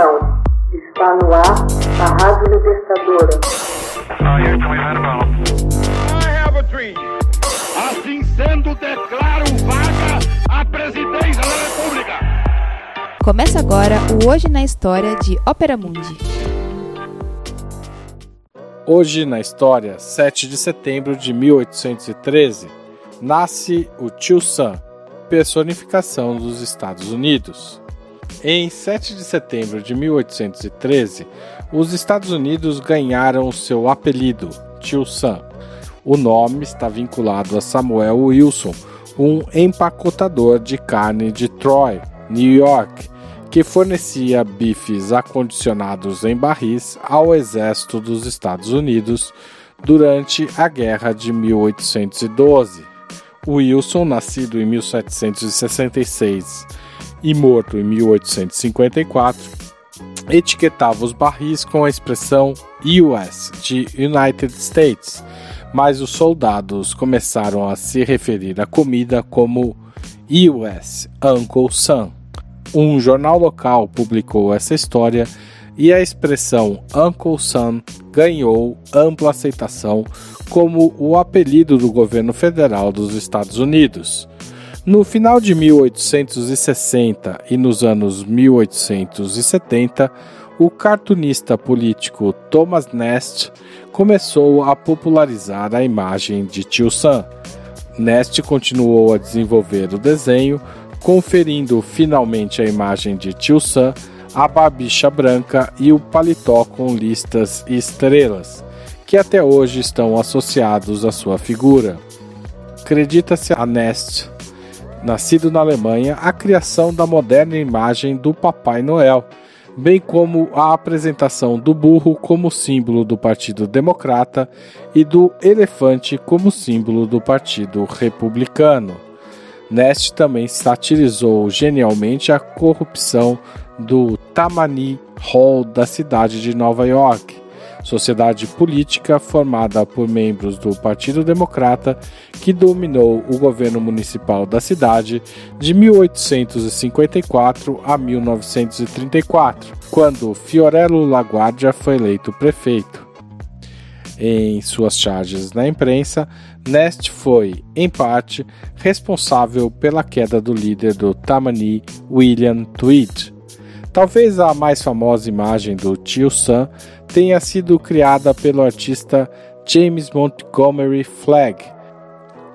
Atenção, está no ar a Rádio Libertadora. Assim sendo, declaro vaga a presidência da República. Começa agora o Hoje na História de Ópera Mundi. Hoje na história, 7 de setembro de 1813, nasce o Tio Sam, personificação dos Estados Unidos. Em 7 de setembro de 1813, os Estados Unidos ganharam seu apelido, Tio Sam. O nome está vinculado a Samuel Wilson, um empacotador de carne de Troy, New York, que fornecia bifes acondicionados em barris ao exército dos Estados Unidos durante a Guerra de 1812. Wilson, nascido em 1766 e morto em 1854, etiquetava os barris com a expressão US de United States, mas os soldados começaram a se referir à comida como US Uncle Sam. Um jornal local publicou essa história e a expressão Uncle Sam ganhou ampla aceitação como o apelido do governo federal dos Estados Unidos. No final de 1860 e nos anos 1870, o cartunista político Thomas Nast começou a popularizar a imagem de Tio Sam. Nast continuou a desenvolver o desenho, conferindo finalmente a imagem de Tio Sam a babicha branca e o paletó com listas e estrelas, que até hoje estão associados à sua figura. Acredita-se a Nest, nascido na Alemanha, a criação da moderna imagem do Papai Noel, bem como a apresentação do burro como símbolo do Partido Democrata e do elefante como símbolo do Partido Republicano. Nest também satirizou genialmente a corrupção do Tammany Hall da cidade de Nova York, sociedade política formada por membros do Partido Democrata que dominou o governo municipal da cidade de 1854 a 1934, quando Fiorello LaGuardia foi eleito prefeito. Em suas charges na imprensa, Nest foi, em parte, responsável pela queda do líder do Tammany, William Tweed. Talvez a mais famosa imagem do tio Sam tenha sido criada pelo artista James Montgomery Flagg.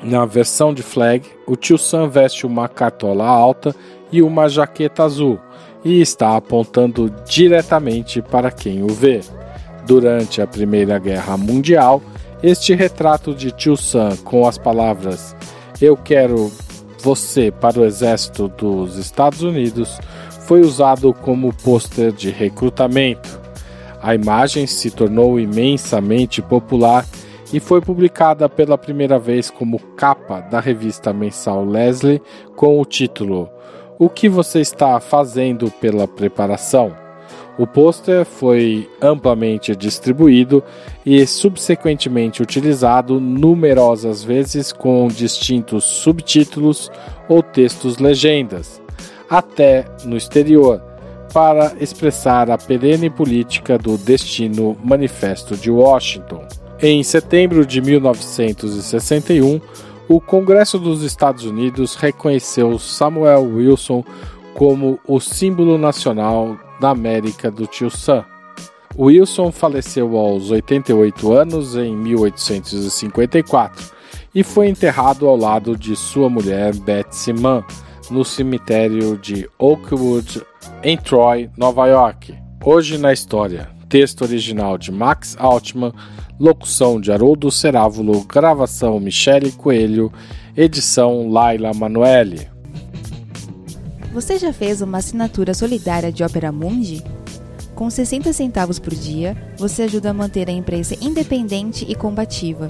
Na versão de Flagg, o tio Sam veste uma cartola alta e uma jaqueta azul e está apontando diretamente para quem o vê. Durante a Primeira Guerra Mundial, este retrato de tio Sam com as palavras Eu quero você para o exército dos Estados Unidos foi usado como pôster de recrutamento. A imagem se tornou imensamente popular e foi publicada pela primeira vez como capa da revista mensal Leslie com o título O que você está fazendo pela preparação? O pôster foi amplamente distribuído e subsequentemente utilizado numerosas vezes com distintos subtítulos ou textos legendas até no exterior, para expressar a perene política do destino Manifesto de Washington. Em setembro de 1961, o Congresso dos Estados Unidos reconheceu Samuel Wilson como o símbolo nacional da América do Tio Sam. Wilson faleceu aos 88 anos em 1854 e foi enterrado ao lado de sua mulher Betsy Mann no cemitério de Oakwood, em Troy, Nova York. Hoje na história. Texto original de Max Altman, locução de Haroldo Cerávulo, gravação Michele Coelho, edição Laila Manoeli. Você já fez uma assinatura solidária de Opera Mundi? Com 60 centavos por dia, você ajuda a manter a imprensa independente e combativa.